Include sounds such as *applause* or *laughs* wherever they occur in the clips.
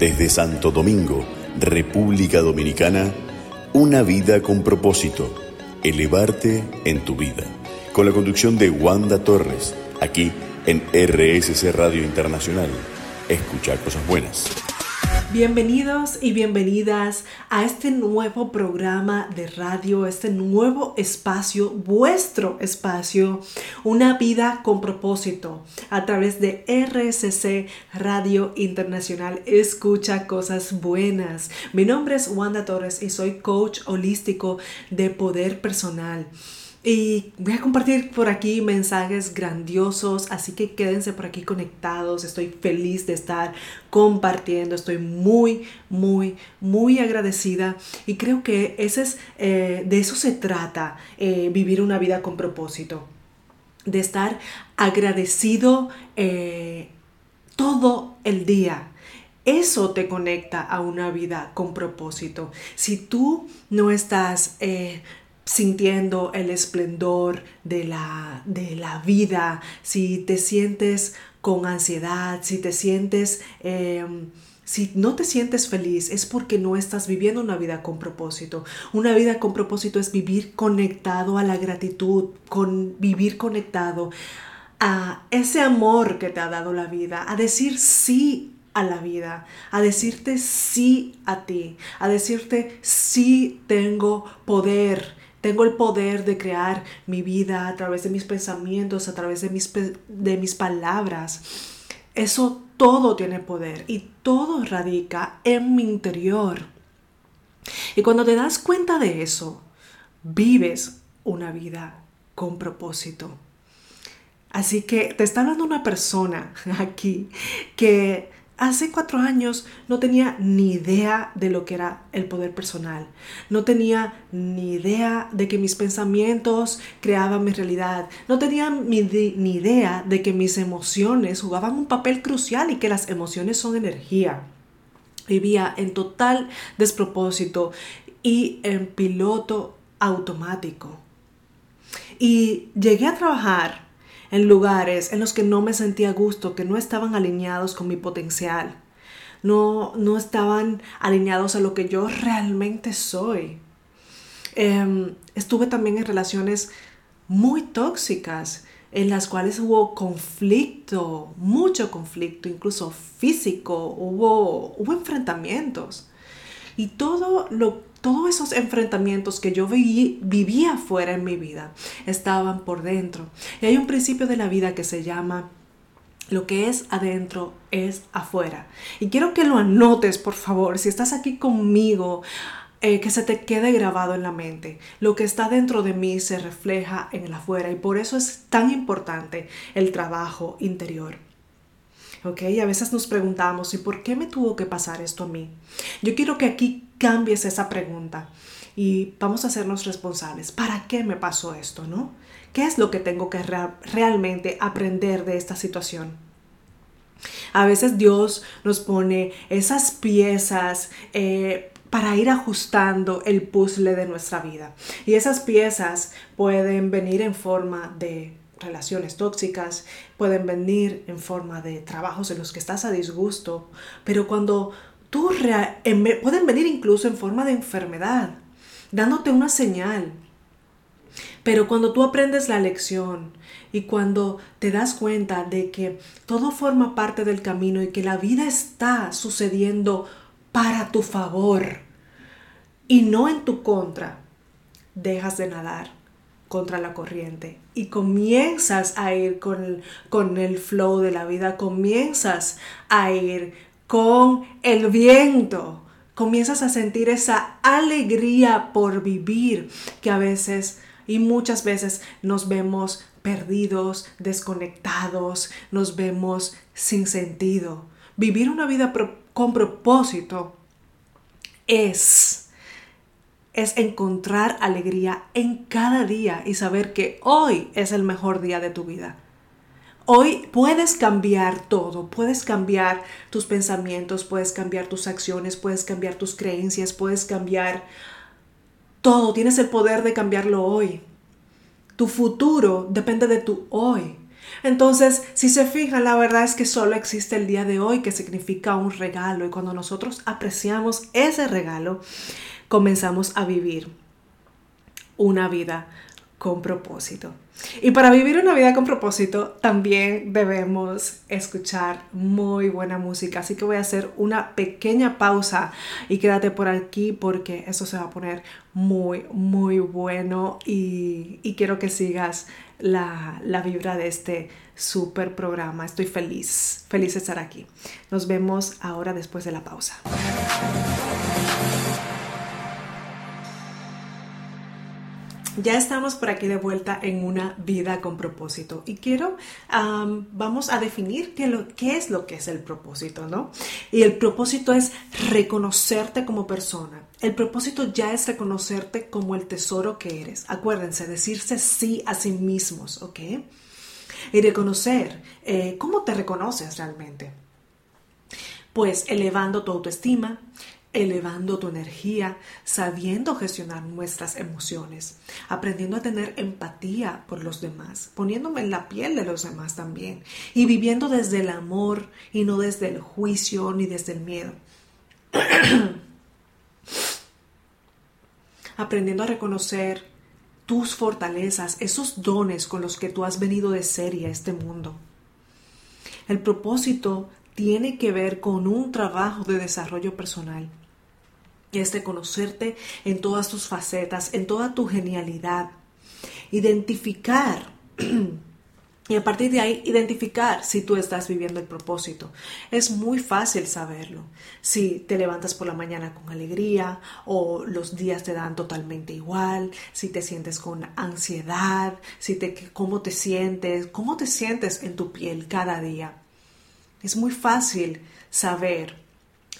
Desde Santo Domingo, República Dominicana, una vida con propósito, elevarte en tu vida. Con la conducción de Wanda Torres, aquí en RSC Radio Internacional. Escucha cosas buenas. Bienvenidos y bienvenidas a este nuevo programa de radio, este nuevo espacio, vuestro espacio, una vida con propósito, a través de RSC Radio Internacional. Escucha cosas buenas. Mi nombre es Wanda Torres y soy coach holístico de poder personal. Y voy a compartir por aquí mensajes grandiosos, así que quédense por aquí conectados. Estoy feliz de estar compartiendo, estoy muy, muy, muy agradecida y creo que ese es, eh, de eso se trata, eh, vivir una vida con propósito, de estar agradecido eh, todo el día. Eso te conecta a una vida con propósito. Si tú no estás sintiendo el esplendor de la, de la vida, si te sientes con ansiedad, si te sientes... Em, si no te sientes feliz es porque no estás viviendo una vida con propósito. Una vida con propósito es vivir conectado a la gratitud, con vivir conectado a ese amor que te ha dado la vida, a decir sí a la vida, a decirte sí a ti, a decirte sí tengo poder, tengo el poder de crear mi vida a través de mis pensamientos, a través de mis, de mis palabras. Eso todo tiene poder y todo radica en mi interior. Y cuando te das cuenta de eso, vives una vida con propósito. Así que te está hablando una persona *laughs* aquí que hace cuatro años no tenía ni idea de lo que era el poder personal. No tenía ni idea de que mis pensamientos creaban mi realidad. No tenía ni, idea de que mis emociones jugaban un papel crucial y que las emociones son energía. Vivía en total despropósito y en piloto automático. Y llegué a trabajar en lugares en los que no me sentía a gusto, que no estaban alineados con mi potencial, no, no estaban alineados a lo que yo realmente soy. Em, estuve también en relaciones muy tóxicas en las cuales hubo conflicto, mucho conflicto, incluso físico, hubo, hubo enfrentamientos. Y todo lo todos esos enfrentamientos que yo vivía fuera en mi vida estaban por dentro. Y hay un principio de la vida que se llama lo que es adentro es afuera. Y quiero que lo anotes, por favor, si estás aquí conmigo, eh, que se te quede grabado en la mente. Lo que está dentro de mí se refleja en el afuera y por eso es tan importante el trabajo interior. ¿Ok? A veces nos preguntamos, ¿y por qué me tuvo que pasar esto a mí? Yo quiero que aquí cambies esa pregunta y vamos a hacernos responsables. ¿Para qué me pasó esto, no? ¿Qué es lo que tengo que realmente aprender de esta situación? A veces Dios nos pone esas piezas eh, para ir ajustando el puzzle de nuestra vida. Y esas piezas pueden venir en forma de relaciones tóxicas, pueden venir en forma de trabajos en los que estás a disgusto, pero cuando tú pueden venir incluso en forma de enfermedad, dándote una señal. Pero cuando tú aprendes la lección y cuando te das cuenta de que todo forma parte del camino y que la vida está sucediendo para tu favor y no en tu contra, dejas de nadar contra la corriente y comienzas a ir con con el flow de la vida, comienzas a ir con el viento. Comienzas a sentir esa alegría por vivir que a veces y muchas veces nos vemos perdidos, desconectados, nos vemos sin sentido. Vivir una vida con propósito es es encontrar alegría en cada día y saber que hoy es el mejor día de tu vida. Hoy puedes cambiar todo, puedes cambiar tus pensamientos, puedes cambiar tus acciones, puedes cambiar tus creencias, puedes cambiar todo, tienes el poder de cambiarlo hoy. Tu futuro depende de tu hoy. Entonces, si se fijan, la verdad es que solo existe el día de hoy que significa un regalo y cuando nosotros apreciamos ese regalo, comenzamos a vivir una vida con propósito. Y para vivir una vida con propósito también debemos escuchar muy buena música. Así que voy a hacer una pequeña pausa y quédate por aquí porque eso se va a poner muy, muy bueno y, quiero que sigas la, la vibra de este super programa. Estoy feliz, feliz de estar aquí. Nos vemos ahora después de la pausa. Ya estamos por aquí de vuelta en una vida con propósito y quiero, vamos a definir qué, lo, qué es lo que es el propósito, ¿no? Y el propósito es reconocerte como persona. El propósito ya es reconocerte como el tesoro que eres. Acuérdense, decirse sí a sí mismos, ¿ok? Y reconocer eh, cómo te reconoces realmente. Pues elevando tu autoestima, elevando tu energía, sabiendo gestionar nuestras emociones, aprendiendo a tener empatía por los demás, poniéndome en la piel de los demás también y viviendo desde el amor y no desde el juicio ni desde el miedo. *clears throat* aprendiendo a reconocer tus fortalezas, esos dones con los que tú has venido de serie a este mundo. El propósito tiene que ver con un trabajo de desarrollo personal es de conocerte en todas tus facetas, en toda tu genialidad. Identificar. *clears throat* Y a partir de ahí, identificar si tú estás viviendo el propósito. Es muy fácil saberlo. Si te levantas por la mañana con alegría o los días te dan totalmente igual, si te sientes con ansiedad, si te, cómo te sientes, cómo te sientes en tu piel cada día. Es muy fácil saber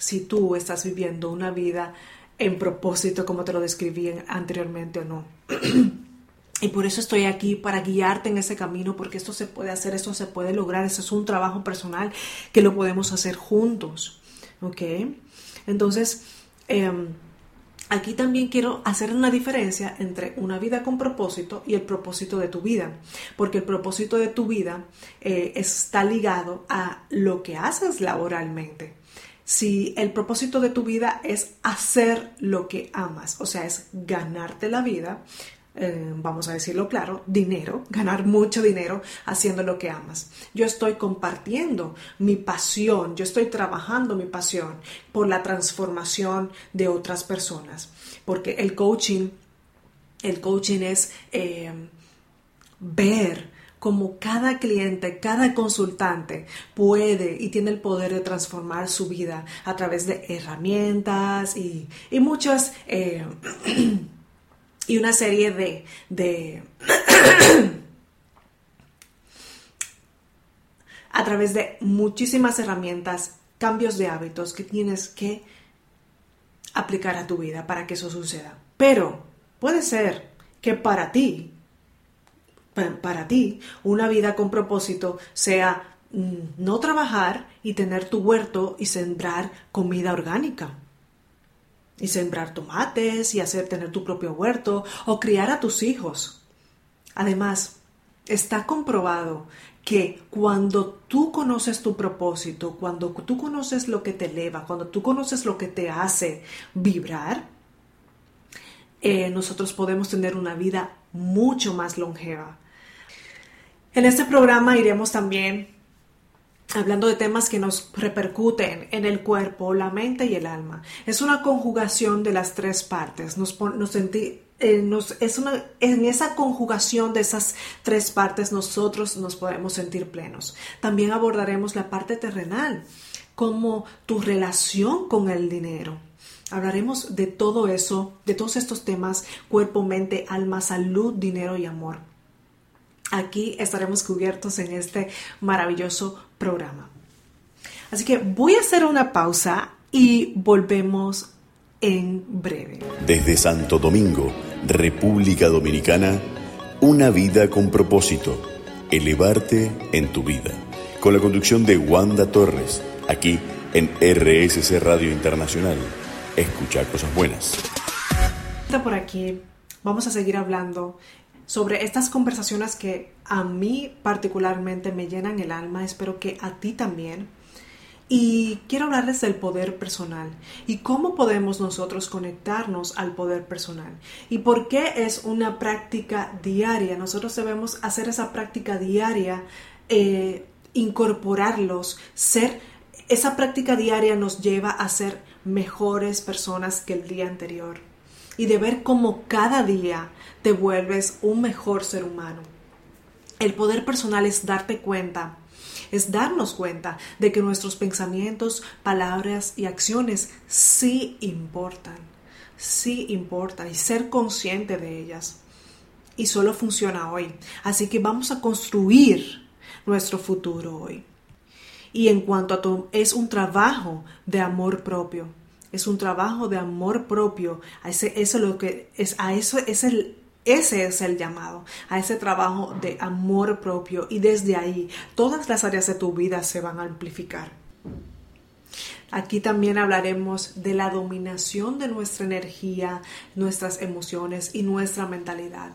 si tú estás viviendo una vida en propósito como te lo describí anteriormente o no. *clears throat* Y por eso estoy aquí, para guiarte en ese camino, porque esto se puede hacer, esto se puede lograr, eso es un trabajo personal que lo podemos hacer juntos. ¿Ok? Entonces, em, aquí también quiero hacer una diferencia entre una vida con propósito y el propósito de tu vida, porque el propósito de tu vida eh, está ligado a lo que haces laboralmente si el propósito de tu vida es hacer lo que amas, o sea, es ganarte la vida, eh, vamos a decirlo claro, dinero, *laughs* ganar mucho dinero haciendo lo que amas. Yo estoy compartiendo mi pasión, yo estoy trabajando mi pasión por la transformación de otras personas, porque el coaching, el coaching es eh, ver como cada cliente, cada consultante puede y tiene el poder de transformar su vida a través de herramientas y, muchas eh, *clears throat* y una serie de, de *clears throat* a través de muchísimas herramientas, cambios de hábitos que tienes que aplicar a tu vida para que eso suceda. Pero puede ser que para ti para ti una vida con propósito sea mm, no trabajar y tener tu huerto y sembrar comida orgánica. Y sembrar tomates y hacer tener tu propio huerto o criar a tus hijos. Además, está comprobado que cuando tú conoces tu propósito, cuando tú conoces lo que te eleva, cuando tú conoces lo que te hace vibrar, eh, nosotros podemos tener una vida mucho más longeva. En este programa iremos también hablando de temas que nos repercuten en el cuerpo, la mente y el alma. Es una conjugación de las tres partes. Nos, eh, es una, en esa conjugación de esas tres partes nosotros nos podemos sentir plenos. También abordaremos la parte terrenal, como tu relación con el dinero. Hablaremos de todo eso, de todos estos temas, cuerpo, mente, alma, salud, dinero y amor. Aquí estaremos cubiertos en este maravilloso programa. Así que voy a hacer una pausa y volvemos en breve. Desde Santo Domingo, República Dominicana, una vida con propósito, elevarte en tu vida. Con la conducción de Wanda Torres, aquí en RSC Radio Internacional. Escucha cosas buenas. Por aquí vamos a seguir hablando sobre estas conversaciones que a mí particularmente me llenan el alma, espero que a ti también. Y quiero hablarles del poder personal y cómo podemos nosotros conectarnos al poder personal y por qué es una práctica diaria. Nosotros debemos hacer esa práctica diaria, eh, incorporarlos, ser, esa práctica diaria nos lleva a ser mejores personas que el día anterior y de ver cómo cada día te vuelves un mejor ser humano. El poder personal es darte cuenta es darnos cuenta de que nuestros pensamientos, palabras y acciones sí importan, sí importan y ser consciente de ellas. Y solo funciona hoy. Así que vamos a construir nuestro futuro hoy. Y en cuanto a todo, es un trabajo de amor propio. Es un trabajo de amor propio. A ese, eso lo que es, a eso es el ese es el llamado, a ese trabajo de amor propio y desde ahí todas las áreas de tu vida se van a amplificar. Aquí también hablaremos de la dominación de nuestra energía, nuestras emociones y nuestra mentalidad.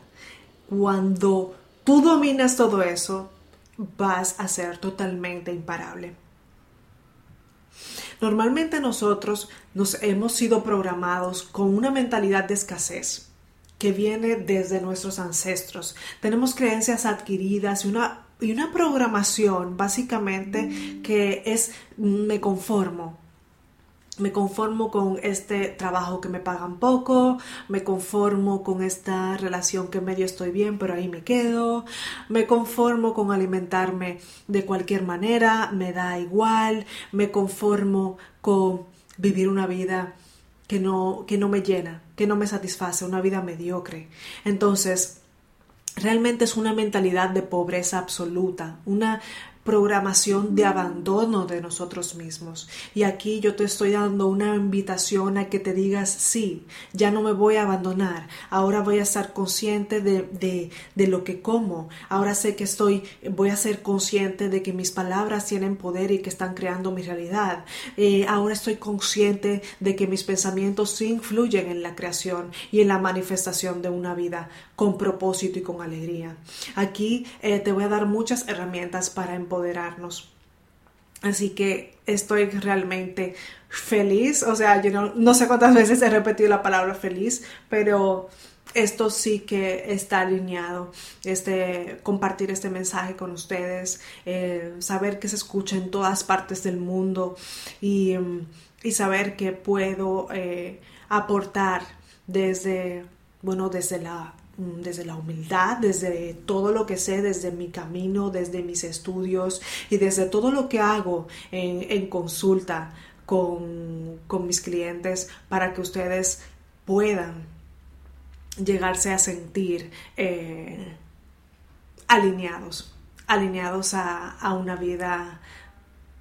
Cuando tú dominas todo eso, vas a ser totalmente imparable. Normalmente nosotros nos hemos sido programados con una mentalidad de escasez que viene desde nuestros ancestros. Tenemos creencias adquiridas y una, y una programación básicamente que es me conformo. Me conformo con este trabajo que me pagan poco, me conformo con esta relación que medio estoy bien, pero ahí me quedo, me conformo con alimentarme de cualquier manera, me da igual, me conformo con vivir una vida que no, que no me llena, que no me satisface, una vida mediocre. Entonces, realmente es una mentalidad de pobreza absoluta, una programación de abandono de nosotros mismos. Y aquí yo te estoy dando una invitación a que te digas, sí, ya no me voy a abandonar, ahora voy a estar consciente de, de, lo que como, ahora sé que estoy, voy a ser consciente de que mis palabras tienen poder y que están creando mi realidad. Eh, ahora estoy consciente de que mis pensamientos sí influyen en la creación y en la manifestación de una vida con propósito y con alegría. Aquí eh, te voy a dar muchas herramientas para empoderarnos. Así que estoy realmente feliz. O sea, yo no, sé cuántas veces he repetido la palabra feliz, pero esto sí que está alineado, este, compartir este mensaje con ustedes, eh, saber que se escucha en todas partes del mundo y, saber que puedo eh, aportar desde, bueno, desde la desde la humildad, desde todo lo que sé, desde mi camino, desde mis estudios y desde todo lo que hago en, consulta con, mis clientes para que ustedes puedan llegarse a sentir eh, alineados, alineados a, a, una vida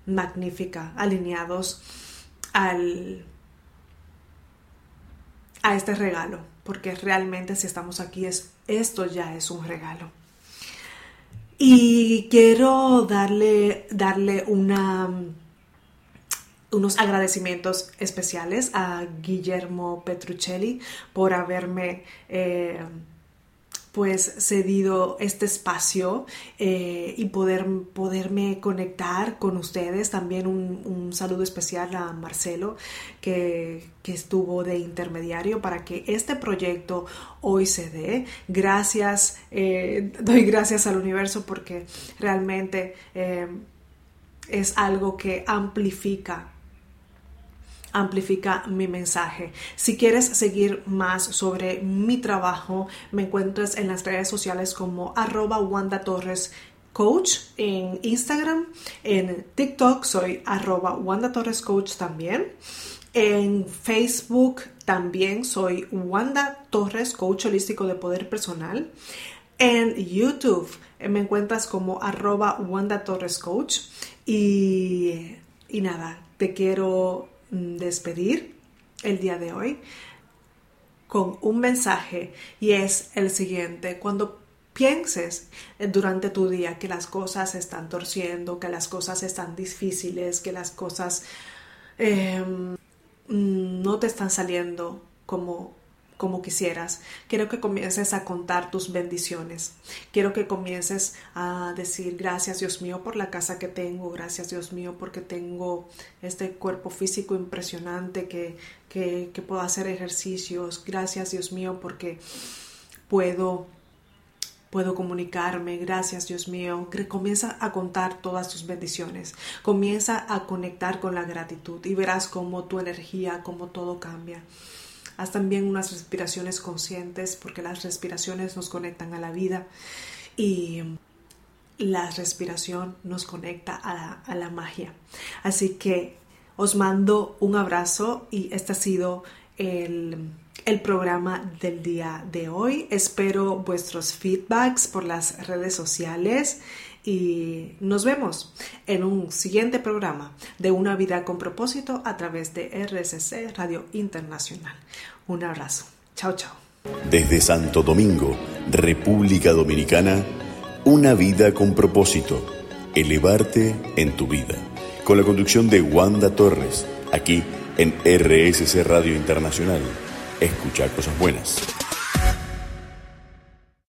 magnífica, alineados al, a este regalo porque realmente si estamos aquí es esto ya es un regalo. Y quiero darle, darle unos agradecimientos especiales a Guillermo Petruccelli por haberme eh, pues cedido este espacio eh, y poder, poderme conectar con ustedes. También un, saludo especial a Marcelo que, estuvo de intermediario para que este proyecto hoy se dé. Gracias, eh, doy gracias al universo porque realmente eh, es algo que amplifica amplifica mi mensaje. Si quieres seguir más sobre mi trabajo, me encuentras en las redes sociales como arroba Wanda Torres Coach en Instagram, en TikTok soy arroba Wanda Torres Coach también. En Facebook también soy Wanda Torres, coach holístico de poder personal. En YouTube me encuentras como arroba Wanda Torres Coach. Y, y nada, te quiero despedir el día de hoy con un mensaje y es el siguiente. Cuando pienses durante tu día que las cosas se están torciendo, que las cosas están difíciles, que las cosas em, no te están saliendo como, como quisieras. Quiero que comiences a contar tus bendiciones. Quiero que comiences a decir gracias Dios mío por la casa que tengo, gracias Dios mío porque tengo este cuerpo físico impresionante que, que, puedo hacer ejercicios, gracias Dios mío porque puedo puedo comunicarme, gracias Dios mío. Comienza a contar todas tus bendiciones, comienza a conectar con la gratitud y verás cómo tu energía, cómo todo cambia. Haz también unas respiraciones conscientes porque las respiraciones nos conectan a la vida y la respiración nos conecta a la, magia. Así que os mando un abrazo y este ha sido el, el, programa del día de hoy. Espero vuestros feedbacks por las redes sociales y nos vemos en un siguiente programa de Una vida con propósito a través de RSC Radio Internacional. Un abrazo. Chao, chao. Desde Santo Domingo, República Dominicana, Una vida con propósito. Elevarte en tu vida. Con la conducción de Wanda Torres, aquí en RSC Radio Internacional. Escucha cosas buenas.